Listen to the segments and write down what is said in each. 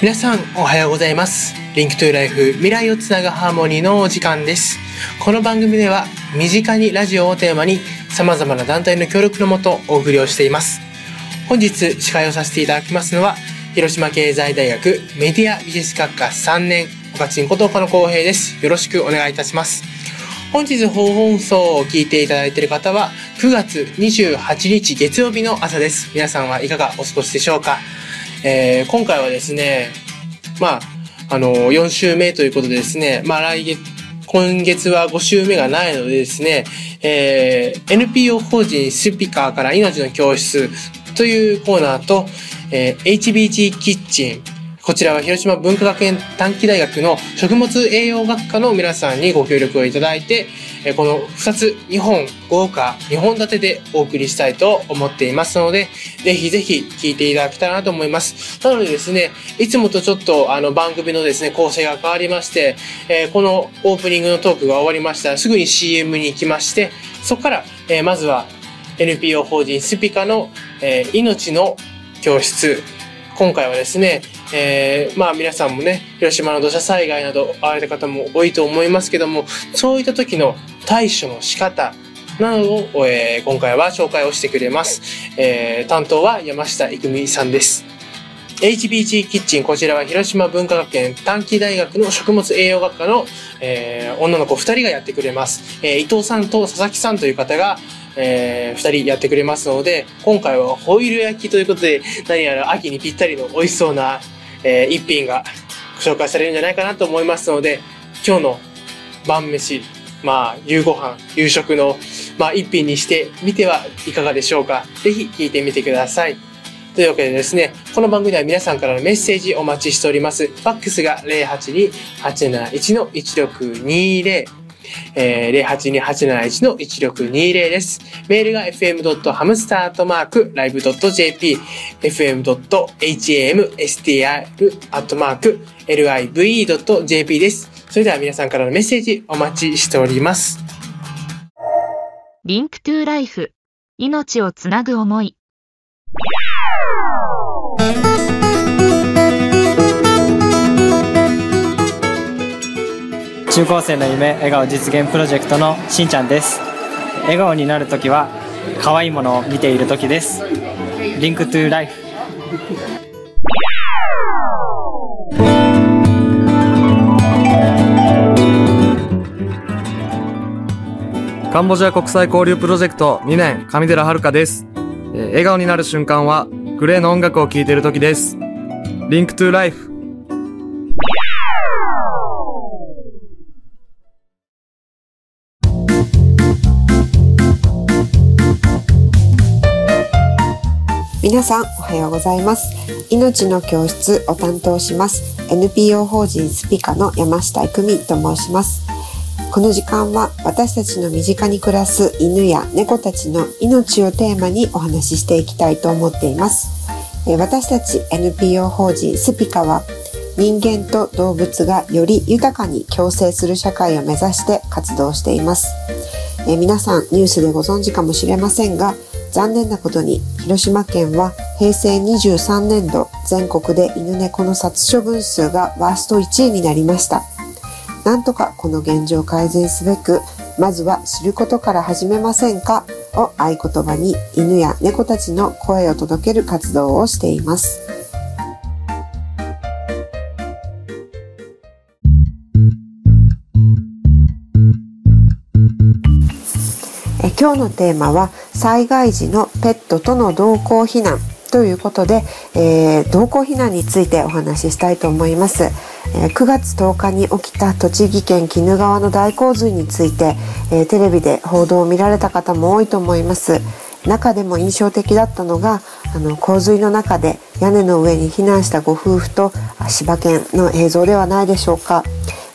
皆さんおはようございます。リンクトゥライフ未来をつなぐハーモニーのお時間です。この番組では身近にラジオをテーマに様々な団体の協力のもとお送りをしています。本日司会をさせていただきますのは広島経済大学メディア美術学科3年岡ちんこと岡野公平です。よろしくお願いいたします。本日放送を聞いていただいている方は9月28日月曜日の朝です。皆さんはいかがお過ごしでしょうか。えー、今回はですね、まあ、あの、4週目ということでですね、まあ来月、今月は5週目がないのでですね、えー、NPO 法人スピカーから命の教室というコーナーと、えー、HBG キッチン、こちらは広島文化学園短期大学の食物栄養学科の皆さんにご協力をいただいて、この2つ2本豪華2本立てでお送りしたいと思っていますので、ぜひぜひ聞いていただけたらなと思います。なのでですね、いつもとちょっとあの番組のですね、構成が変わりまして、え、このオープニングのトークが終わりましたらすぐに CM に行きまして、そこから、え、まずは NPO 法人スピカの、え、命の教室今回はですね、えー、まあ皆さんもね、広島の土砂災害など会われた方も多いと思いますけども、そういった時の対処の仕方などを、えー、今回は紹介をしてくれます。えー、担当は山下育美さんです。HBG キッチン、こちらは広島文化学園短期大学の食物栄養学科の、えー、女の子2人がやってくれます。えー、伊藤さんと佐々木さんという方が、えー、2人やってくれますので、今回はホイル焼きということで、何やら秋にぴったりの美味しそうな、えー、一品が紹介されるんじゃないかなと思いますので、今日の晩飯、まあ、夕ご飯、夕食の、まあ、一品にしてみてはいかがでしょうか。ぜひ聞いてみてください。というわけでですね、この番組では皆さんからのメッセージお待ちしております。ファックスが082-871-1620えー、082-871-1620です。メールが fm.hamster.live.jp、fm.hamstr.live.jp です。それでは皆さんからのメッセージお待ちしております。Link to Life 命をつなぐ思い中高生の夢笑顔実現プロジェクトのしんちゃんです。笑顔になるときは可愛いものを見ているときです。 Link to Life。カンボジア国際交流プロジェクト2年上寺遥です、え、笑顔になる瞬間は GLAY の音楽を聴いている時です。 Link to Life。皆さんおはようございます。命の教室を担当します。NPO 法人スピカの山下育美と申します。この時間は私たちの身近に暮らす犬や猫たちの命をテーマにお話ししていきたいと思っています。私たち NPO 法人スピカは人間と動物がより豊かに共生する社会を目指して活動しています。皆さんニュースでご存知かもしれませんが残念なことに広島県は平成23年度全国で犬猫の殺処分数がワースト1位になりました。なんとかこの現状を改善すべく、まずは知ることから始めませんか？を合言葉に犬や猫たちの声を届ける活動をしています。今日のテーマは災害時のペットとの同行避難ということで、えー、同行避難についてお話ししたいと思います。えー、9月10日に起きた栃木県鬼怒川の大洪水について、えー、テレビで報道を見られた方も多いと思います。中でも印象的だったのがあの洪水の中で屋根の上に避難したご夫婦と柴犬の映像ではないでしょうか。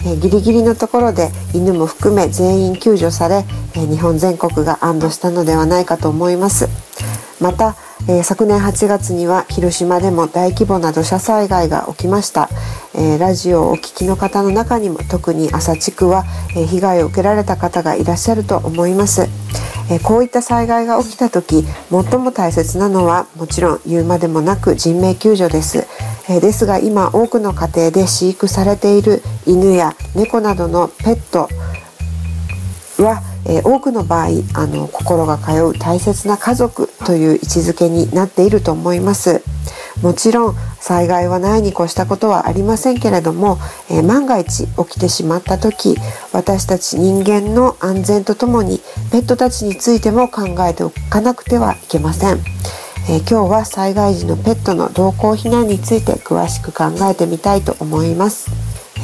えギリギリのところで犬も含め全員救助され、え日本全国が安堵したのではないかと思います。また、えー、昨年8月には広島でも大規模な土砂災害が起きました、えー、ラジオをお聞きの方の中にも特に朝地区は、えー、被害を受けられた方がいらっしゃると思います、えこういった災害が起きた時最も大切なのはもちろん言うまでもなく人命救助です。えですが今多くの家庭で飼育されている犬や猫などのペットは、え多くの場合あの心が通う大切な家族という位置づけになっていると思います。もちろん災害はないに越したことはありませんけれども、えー万が一起きてしまった時私たち人間の安全とともにペットたちについても考えておかなくてはいけません。えー今日は災害時のペットの同行避難について詳しく考えてみたいと思います。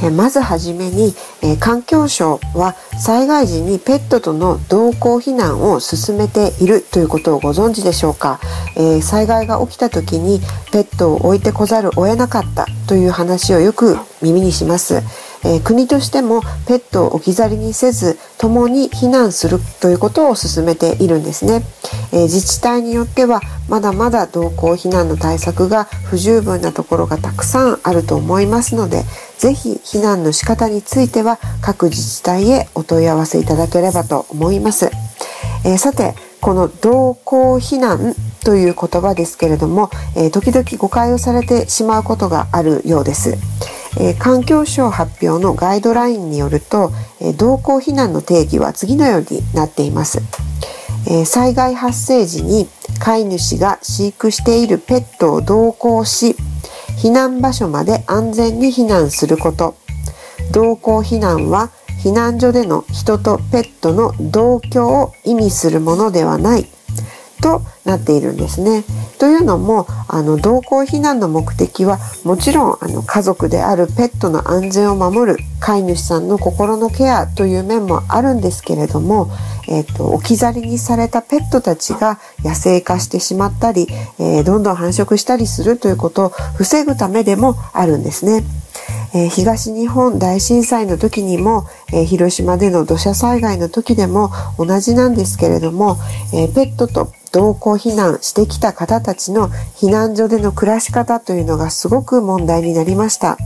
えーまずはじめに、えー環境省は災害時にペットとの同行避難を進めているということをご存知でしょうか、えー災害が起きた時にペットを置いてこざるを得なかったという話をよく耳にします。えー国としてもペットを置き去りにせず共に避難するということを進めているんですね、えー自治体によってはまだまだ同行避難の対策が不十分なところがたくさんあると思いますのでぜひ避難の仕方については各自治体へお問い合わせいただければと思います、えーさてこの同行避難という言葉ですけれども、え時々誤解をされてしまうことがあるようです。えー環境省発表のガイドラインによると、えー同行避難の定義は次のようになっています。えー災害発生時に飼い主が飼育しているペットを同行し避難場所まで安全に避難すること同行避難は避難所での人とペットの同居を意味するものではないとなっているんですね。というのもあの同行避難の目的はもちろんあの家族であるペットの安全を守る飼い主さんの心のケアという面もあるんですけれども、えー、と置き去りにされたペットたちが野生化してしまったり、えーどんどん繁殖したりするということを防ぐためでもあるんですね。えー東日本大震災の時にも、えー広島での土砂災害の時でも同じなんですけれども、えーペットと同行避難してきた方たちの避難所での暮らし方というのがすごく問題になりました。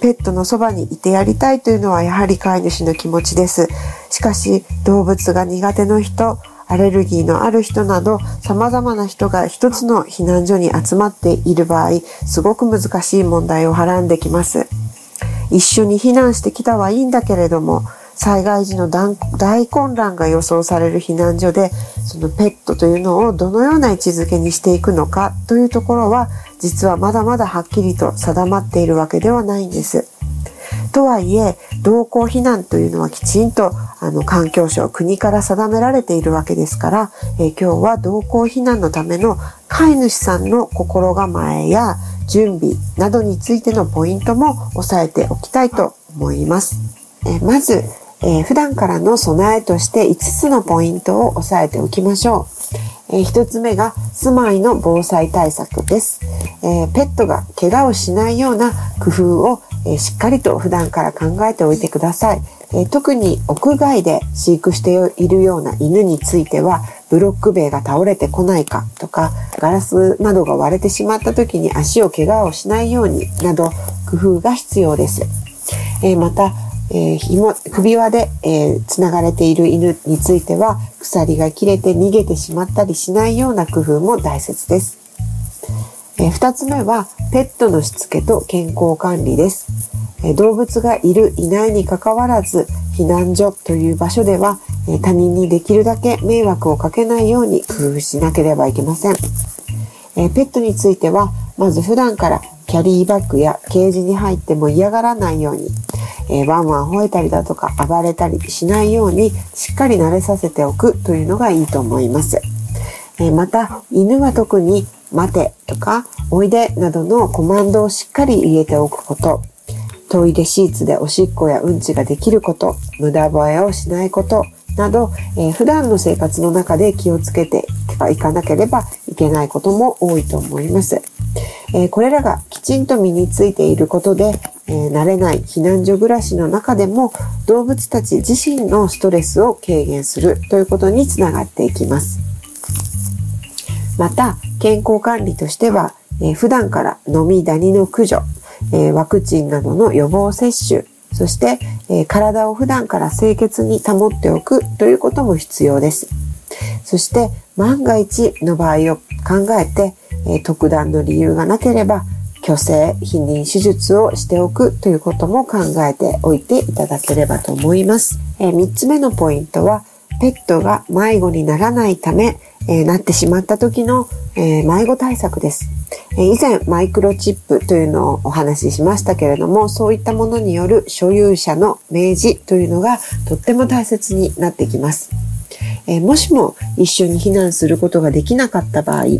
ペットのそばにいてやりたいというのはやはり飼い主の気持ちです。しかし動物が苦手の人、アレルギーのある人など様々な人が一つの避難所に集まっている場合、すごく難しい問題をはらんできます。一緒に避難してきたはいいんだけれども、災害時の大混乱が予想される避難所で、そのペットというのをどのような位置づけにしていくのかというところは、実はまだまだはっきりと定まっているわけではないんです。とはいえ、同行避難というのはきちんとあの環境省、国から定められているわけですから、えー今日は同行避難のための飼い主さんの心構えや準備などについてのポイントも押さえておきたいと思います。えまず、えー普段からの備えとして5つのポイントを押さえておきましょう。えー一つ目が住まいの防災対策です。えーペットが怪我をしないような工夫を、えーしっかりと普段から考えておいてください。え特に屋外で飼育しているような犬については、ブロック塀が倒れてこないかとか、ガラス窓が割れてしまった時に足を怪我をしないようになど工夫が必要です。えまた、え紐首輪で、えーがれている犬については鎖が切れて逃げてしまったりしないような工夫も大切です。えーつ目はペットのしつけと健康管理です。動物がいるいないにかかわらず避難所という場所では、他人にできるだけ迷惑をかけないように工夫しなければいけません。ペットについてはまず普段からキャリーバッグやケージに入っても嫌がらないように、ワンワン吠えたりだとか暴れたりしないようにしっかり慣れさせておくというのがいいと思います。また犬は特に待てとかおいでなどのコマンドをしっかり入れておくことトイレシーツでおしっこやうんちができること無駄吠えをしないことなど、えー普段の生活の中で気をつけていかなければいけないことも多いと思います。えーこれらがきちんと身についていることで、えー慣れない避難所暮らしの中でも動物たち自身のストレスを軽減するということにつながっていきます。また健康管理としては、えー普段から飲みダニの駆除、えワクチンなどの予防接種そして、え体を普段から清潔に保っておくということも必要です。そして万が一の場合を考えて、え特段の理由がなければ虚勢、避妊手術をしておくということも考えておいていただければと思います。え、3つ目のポイントは、ペットが迷子にならないため、え、なってしまった時の、えー、迷子対策です。え以前マイクロチップというのをお話ししましたけれども、そういったものによる所有者の明示というのがとっても大切になってきます。えもしも一緒に避難することができなかった場合、え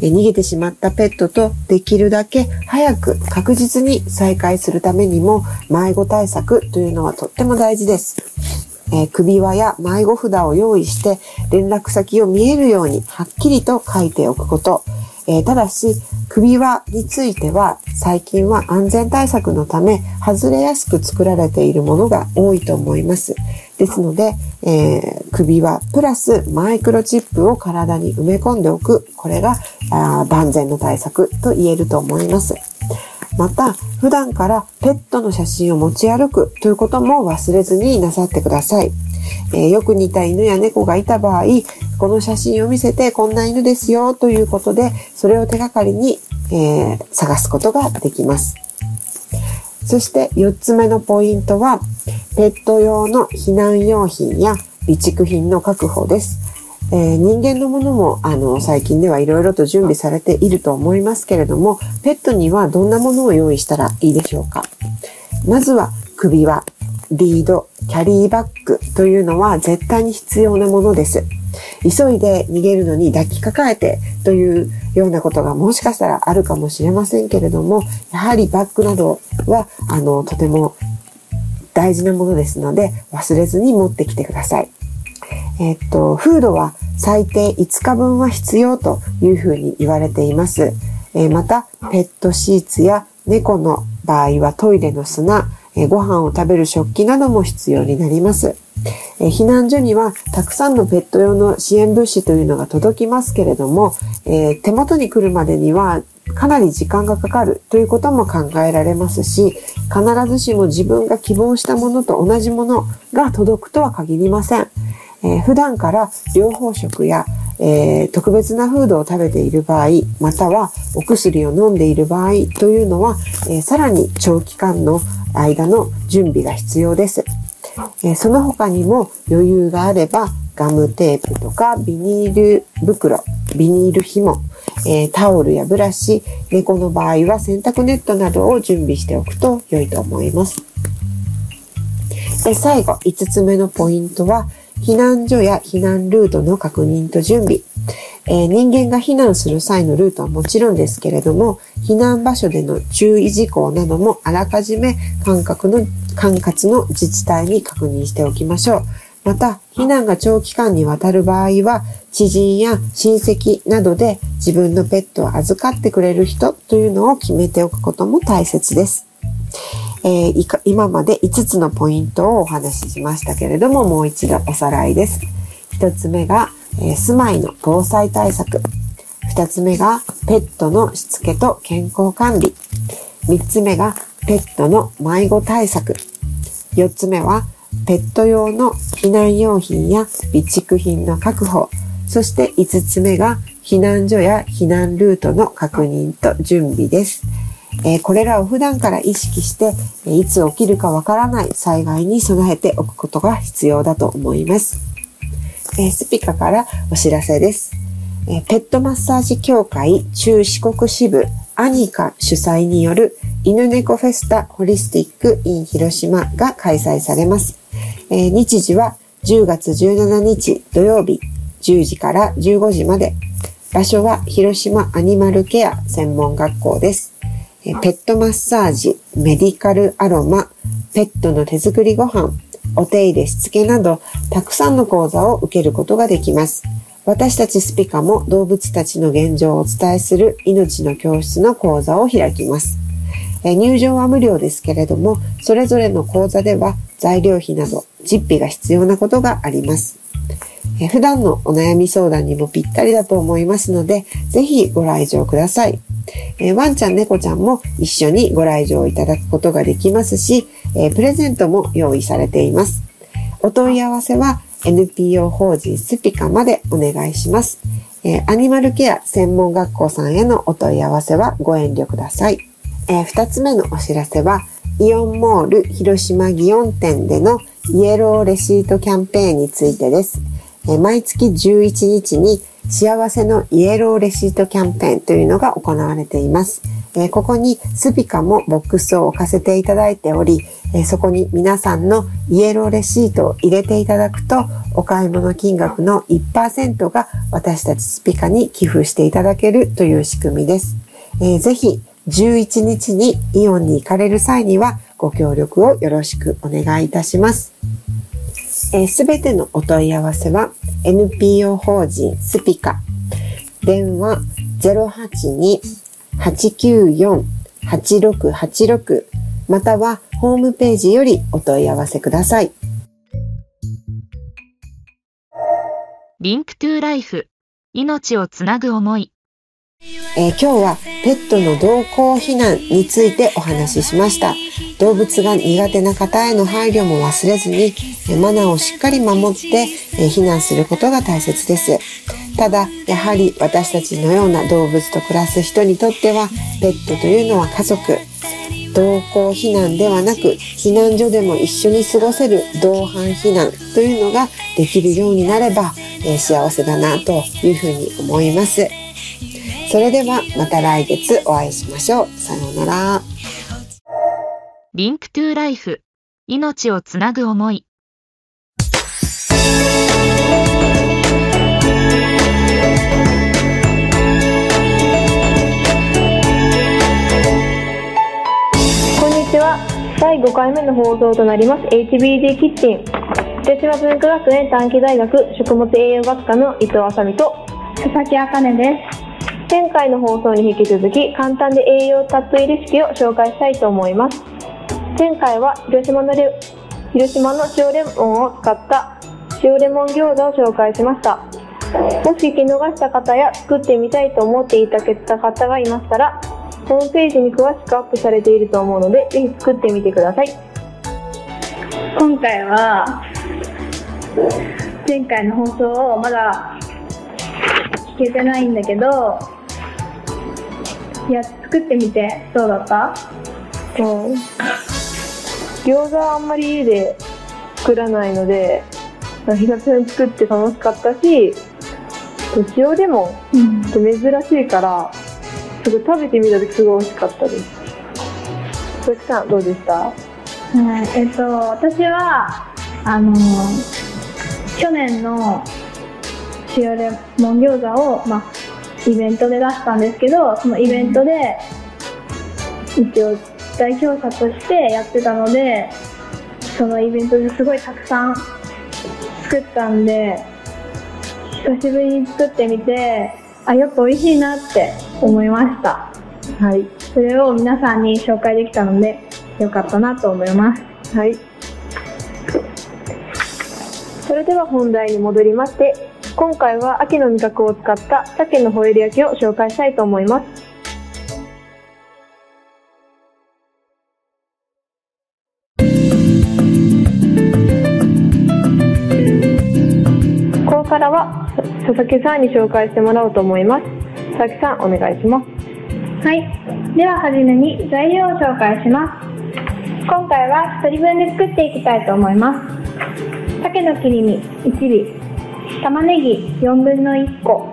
逃げてしまったペットとできるだけ早く確実に再会するためにも迷子対策というのはとっても大事です。えー、首輪や迷子札を用意して連絡先を見えるようにはっきりと書いておくこと。えー、ただし、首輪については最近は安全対策のため外れやすく作られているものが多いと思います。ですので、えー、首輪プラスマイクロチップを体に埋め込んでおく。これがあ万全の対策と言えると思います。また、普段からペットの写真を持ち歩くということも忘れずになさってください。えー、よく似た犬や猫がいた場合、この写真を見せてこんな犬ですよということで、それを手がかりに、えー、探すことができます。そして4つ目のポイントは、ペット用の避難用品や備蓄品の確保です。えー、人間のものもあの最近ではいろいろと準備されていると思いますけれども、ペットにはどんなものを用意したらいいでしょうか？まずは首輪、リード、キャリーバッグというのは絶対に必要なものです。急いで逃げるのに抱きかかえてというようなことがもしかしたらあるかもしれませんけれども、やはりバッグなどはあのとても大事なものですので忘れずに持ってきてください。えっと、フードは最低5日分は必要というふうに言われています。え、また、ペットシーツや猫の場合はトイレの砂、え、ご飯を食べる食器なども必要になります。え、避難所にはたくさんのペット用の支援物資というのが届きますけれども、え手元に来るまでにはかなり時間がかかるということも考えられますし、必ずしも自分が希望したものと同じものが届くとは限りません。え、普段から療法食や、え、特別なフードを食べている場合、またはお薬を飲んでいる場合というのは、え、さらに長期間の間の準備が必要です。えその他にも余裕があればガムテープとかビニール袋、ビニール紐、え、タオルやブラシ、猫の場合は洗濯ネットなどを準備しておくと良いと思います。で最後、5つ目のポイントは、避難所や避難ルートの確認と準備。えー、人間が避難する際のルートはもちろんですけれども、避難場所での注意事項などもあらかじめ管轄の、管轄の自治体に確認しておきましょう。また、避難が長期間にわたる場合は、知人や親戚などで自分のペットを預かってくれる人というのを決めておくことも大切です。えー、今まで5つのポイントをお話ししましたけれども、もう一度おさらいです。1つ目が、えー、住まいの防災対策。2つ目が、ペットのしつけと健康管理。3つ目が、ペットの迷子対策。4つ目は、ペット用の避難用品や備蓄品の確保。そして5つ目が、避難所や避難ルートの確認と準備です。え、これらを普段から意識して、いつ起きるかわからない災害に備えておくことが必要だと思います。え、スピカからお知らせです。え、ペットマッサージ協会中四国支部アニカ主催による犬猫フェスタホリスティック in 広島が開催されます。え、日時は10月17日土曜日10時から15時まで。場所は広島アニマルケア専門学校です。ペットマッサージ、メディカルアロマ、ペットの手作りご飯、お手入れしつけなど、たくさんの講座を受けることができます。私たちスピカも動物たちの現状をお伝えする命の教室の講座を開きます。入場は無料ですけれども、それぞれの講座では材料費など実費が必要なことがあります。普段のお悩み相談にもぴったりだと思いますので、ぜひご来場ください。えー、ワンちゃん、猫ちゃんも一緒にご来場いただくことができますし、えー、プレゼントも用意されています。お問い合わせは NPO 法人スピカまでお願いします。えー、アニマルケア専門学校さんへのお問い合わせはご遠慮ください。えー、2つ目のお知らせは、イオンモール広島祇園店でのイエローレシートキャンペーンについてです。えー、毎月11日に幸せのイエローレシートキャンペーンというのが行われています。えここにスピカもボックスを置かせていただいており、えそこに皆さんのイエローレシートを入れていただくと、お買い物金額の1%が私たちスピカに寄付していただけるという仕組みです。えー、ぜひ11日にイオンに行かれる際にはご協力をよろしくお願いいたします。す、えー、べ、てのお問い合わせは NPO 法人スピカ。電話082-894-8686またはホームページよりお問い合わせください。 Link to Life 命をつなぐ思い。えー、今日はペットの同行避難についてお話ししました。動物が苦手な方への配慮も忘れずに、マナーをしっかり守って、え避難することが大切です。ただ、やはり私たちのような動物と暮らす人にとっては、ペットというのは家族。同行避難ではなく、避難所でも一緒に過ごせる同伴避難というのができるようになれば、え幸せだなというふうに思います。それではまた来月お会いしましょう。さようなら。リンクトゥライフ命をつなぐ思い。こんにちは。第5回目の放送となります HBD キッチン。広島文化学園短期大学食物栄養学科の伊藤あさみと佐々木あかねです。前回の放送に引き続き簡単で栄養たっぷりレシピを紹介したいと思います。前回は広島のレ広島の塩レモンを使った塩レモン餃子を紹介しました。もし聞き逃した方や作ってみたいと思っていた方がいましたらホームページに詳しくアップされていると思うのでぜひ作ってみてください。今回は前回の放送をまだ聞けてないんだけどいや作ってみてどうだった？うん。餃子はあんまり家で作らないので久々に作って楽しかったし塩レモンって珍しいから、すごい食べてみた時すごい美味しかったです。佐々木さんどうでした、うん、えっと私はあの去年の塩レモン餃子を、まあ、イベントで出したんですけどそのイベントで一応代表者としてやってたのでそのイベントですごいたくさん作ったんで久しぶりに作ってみてあやっぱ美味しいなって思いました。はい。それを皆さんに紹介できたのでよかったなと思います。はい。それでは本題に戻りまして今回は秋の味覚を使った鮭のホイル焼きを紹介したいと思います。ここからは佐々木さんに紹介してもらおうと思います。佐々木さんお願いします。はい。でははじめに材料を紹介します。今回は1人分で作っていきたいと思います。鮭の切り身1尾玉ねぎ4分の1個。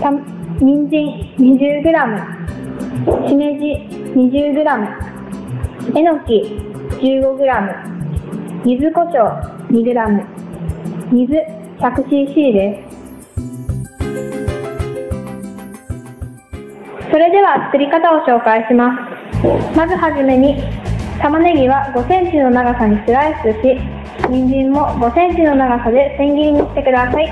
た人参 20g しめじ 20g えのき 15g 柚子胡椒 2g 水 100cc です。それでは作り方を紹介します。まずはじめに玉ねぎは5センチの長さにスライスし人参も5センチの長さで千切りにしてください。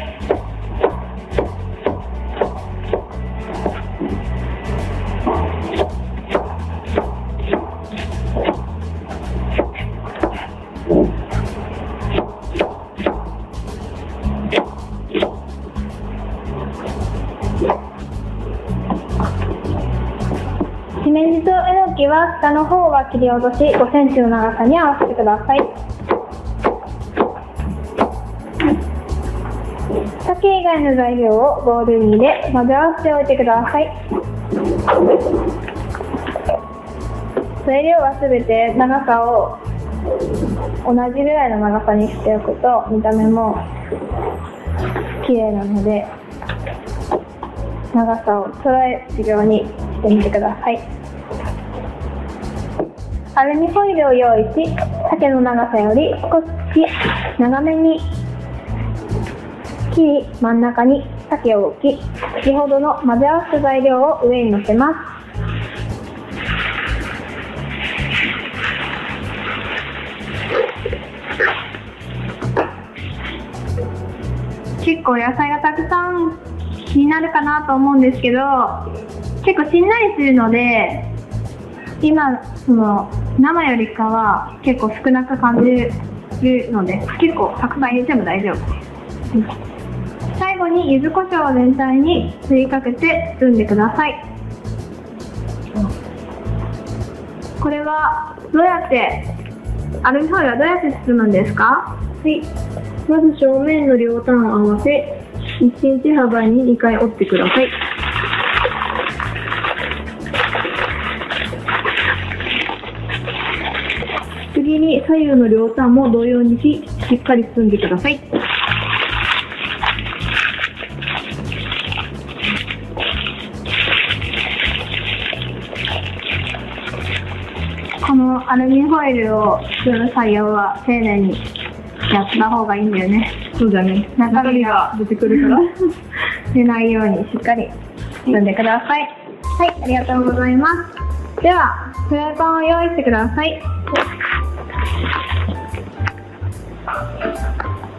しめじとえのきは下の方は切り落とし5センチの長さに合わせてください。外の材料をボウルに入れ混ぜ合わせておいてください。材料はすべて長さを同じぐらいの長さにしておくと見た目も綺麗なので長さを揃えるようにしてみてください。アルミホイルを用意し鮭の長さより少し長めに切り真ん中に鮭を置き先ほどの混ぜ合わせた材料を上に乗せます。結構野菜がたくさん気になるかなと思うんですけど結構しんなりするので今その生よりかは結構少なく感じるので結構たくさん入れても大丈夫。です最後に柚子胡椒を全体に振りかけて包んでください。これはどうやってアルミホイルはどうやって包むんですか？はい。まず正面の両端を合わせ1センチ幅に2回折ってください。次に左右の両端も同様にししっかり包んでください。アルミホイルを作る作業は丁寧にやった方がいいんだよね。そうだね。中身が出てくるから。出ないようにしっかり包んでください。はいありがとうございます。ではフライパンを用意してください。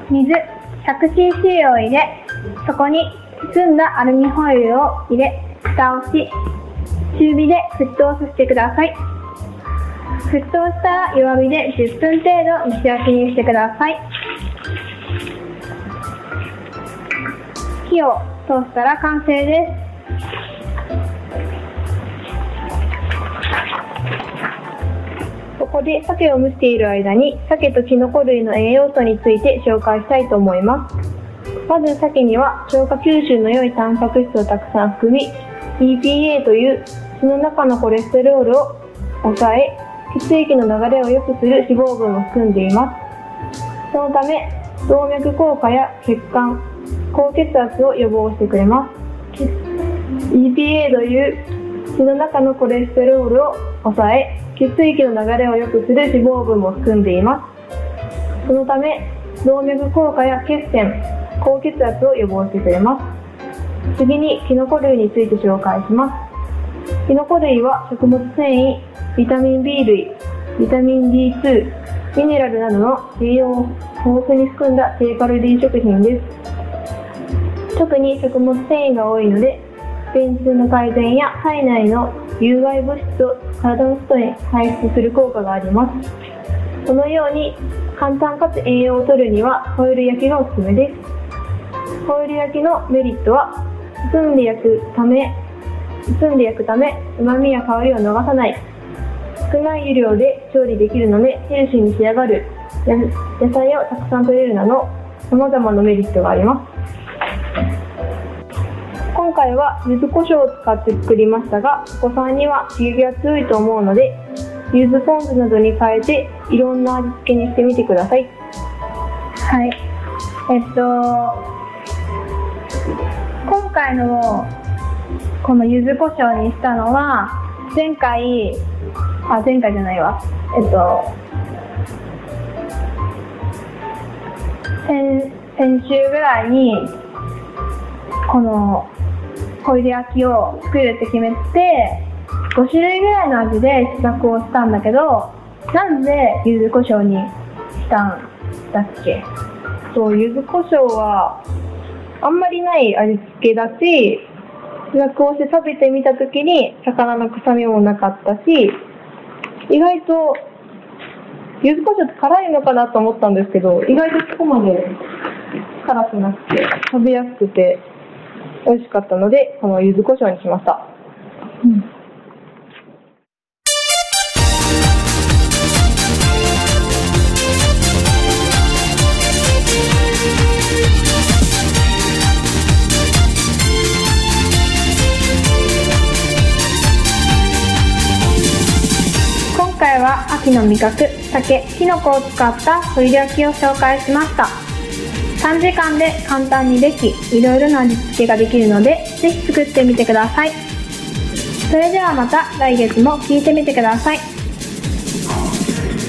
水 100cc を入れそこに包んだアルミホイルを入れ蓋をし中火で沸騰させてください沸騰したら弱火で10分程度蒸し焼きにしてください。火を通したら完成です。ここで鮭を蒸している間に鮭とキノコ類の栄養素について紹介したいと思います。まず鮭には消化吸収の良いタンパク質をたくさん含み EPA という血の中のコレステロールを抑え血液の流れを良くする脂肪分を含んでいます。そのため動脈硬化や血管高血圧を予防してくれます。EPA という血の中のコレステロールを抑え血液の流れを良くする脂肪分も含んでいます。そのため動脈硬化や血栓高血圧を予防してくれます。次にキノコ類について紹介します。キノコ類は食物繊維ビタミン B 類ビタミン D2 ミネラルなどの栄養を豊富に含んだ低カロリー食品です。特に食物繊維が多いので便通の改善や体内の有害物質を体の外へ排出する効果があります。そのように簡単かつ栄養を取るにはホイル焼きがおすすめです。ホイル焼きのメリットは包んで焼くため包んで焼くため旨味や香りを逃さない。少ない量で調理できるのでヘルシーに仕上がる。野菜をたくさん取れるなど様々なメリットがあります。今回は柚子胡椒を使って作りましたがお子さんには刺激が強いと思うので柚子ポン酢などに変えていろんな味付けにしてみてください。はい。えっと今回のこの柚子胡椒にしたのは前回あ前回じゃないわ。えっと先先週ぐらいにこのホイル焼きを作るって決めて5種類ぐらいの味で試作をしたんだけどなんで柚子胡椒にしたんだっけ？そう柚子胡椒はあんまりない味付けだし試作をして食べてみた時に魚の臭みもなかったし意外と柚子胡椒って辛いのかなと思ったんですけど意外とそこまで辛くなくて食べやすくて美味しかったのでこの柚子胡椒にしました、うん。秋の味覚、酒、きのこを使った鶏焼きを紹介しました。3時間で簡単にでき、いろいろな味付けができるので、ぜひ作ってみてください。それではまた来月も聞いてみてください。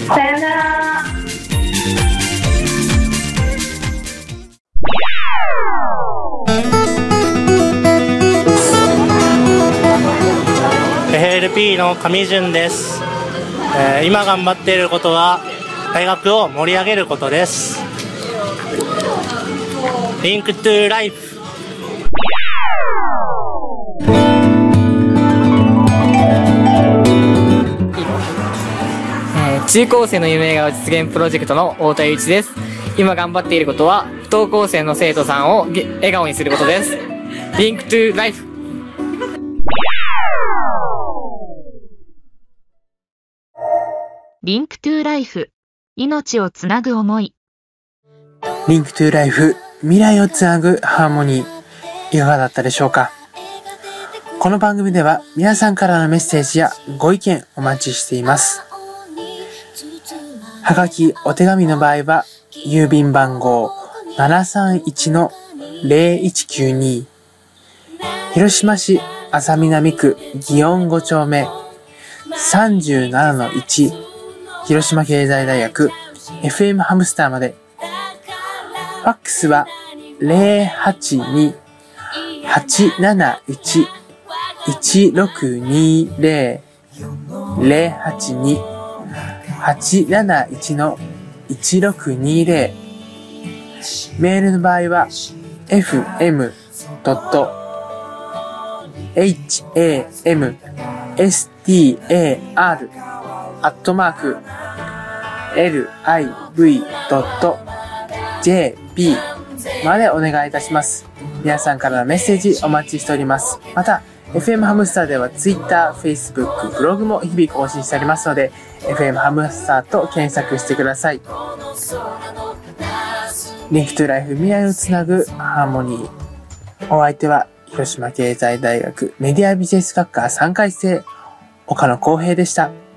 さよなら。FLP の上潤です、えー今頑張っていることは大学を盛り上げることです Link to Life 中高生の夢笑顔実現プロジェクトの太田祐一です。今頑張っていることは、不登校生の生徒さんを笑顔にすることです。 Link to Life Link to Life。命をつなぐ思い。 Link to Life 未来をつなぐハーモニーいかがだったでしょうか？この番組では皆さんからのメッセージやご意見お待ちしています。はがき、お手紙の場合は郵便番号731-0192広島市安佐南区祇園5丁目37-1広島経済大学 FM ハムスターまで。ファックスは082-871-1620 082-871-1620メールの場合は fm.hamstar アットマーク liv.jp までお願いいたします。皆さんからのメッセージお待ちしております。また、FM ハムスターでは Twitter、Facebook、ブログも日々更新しておりますので、FM ハムスターと検索してください。 Link to Life 未来をつなぐハーモニー。お相手は広島経済大学メディアビジネス学科3回生岡野光平でした。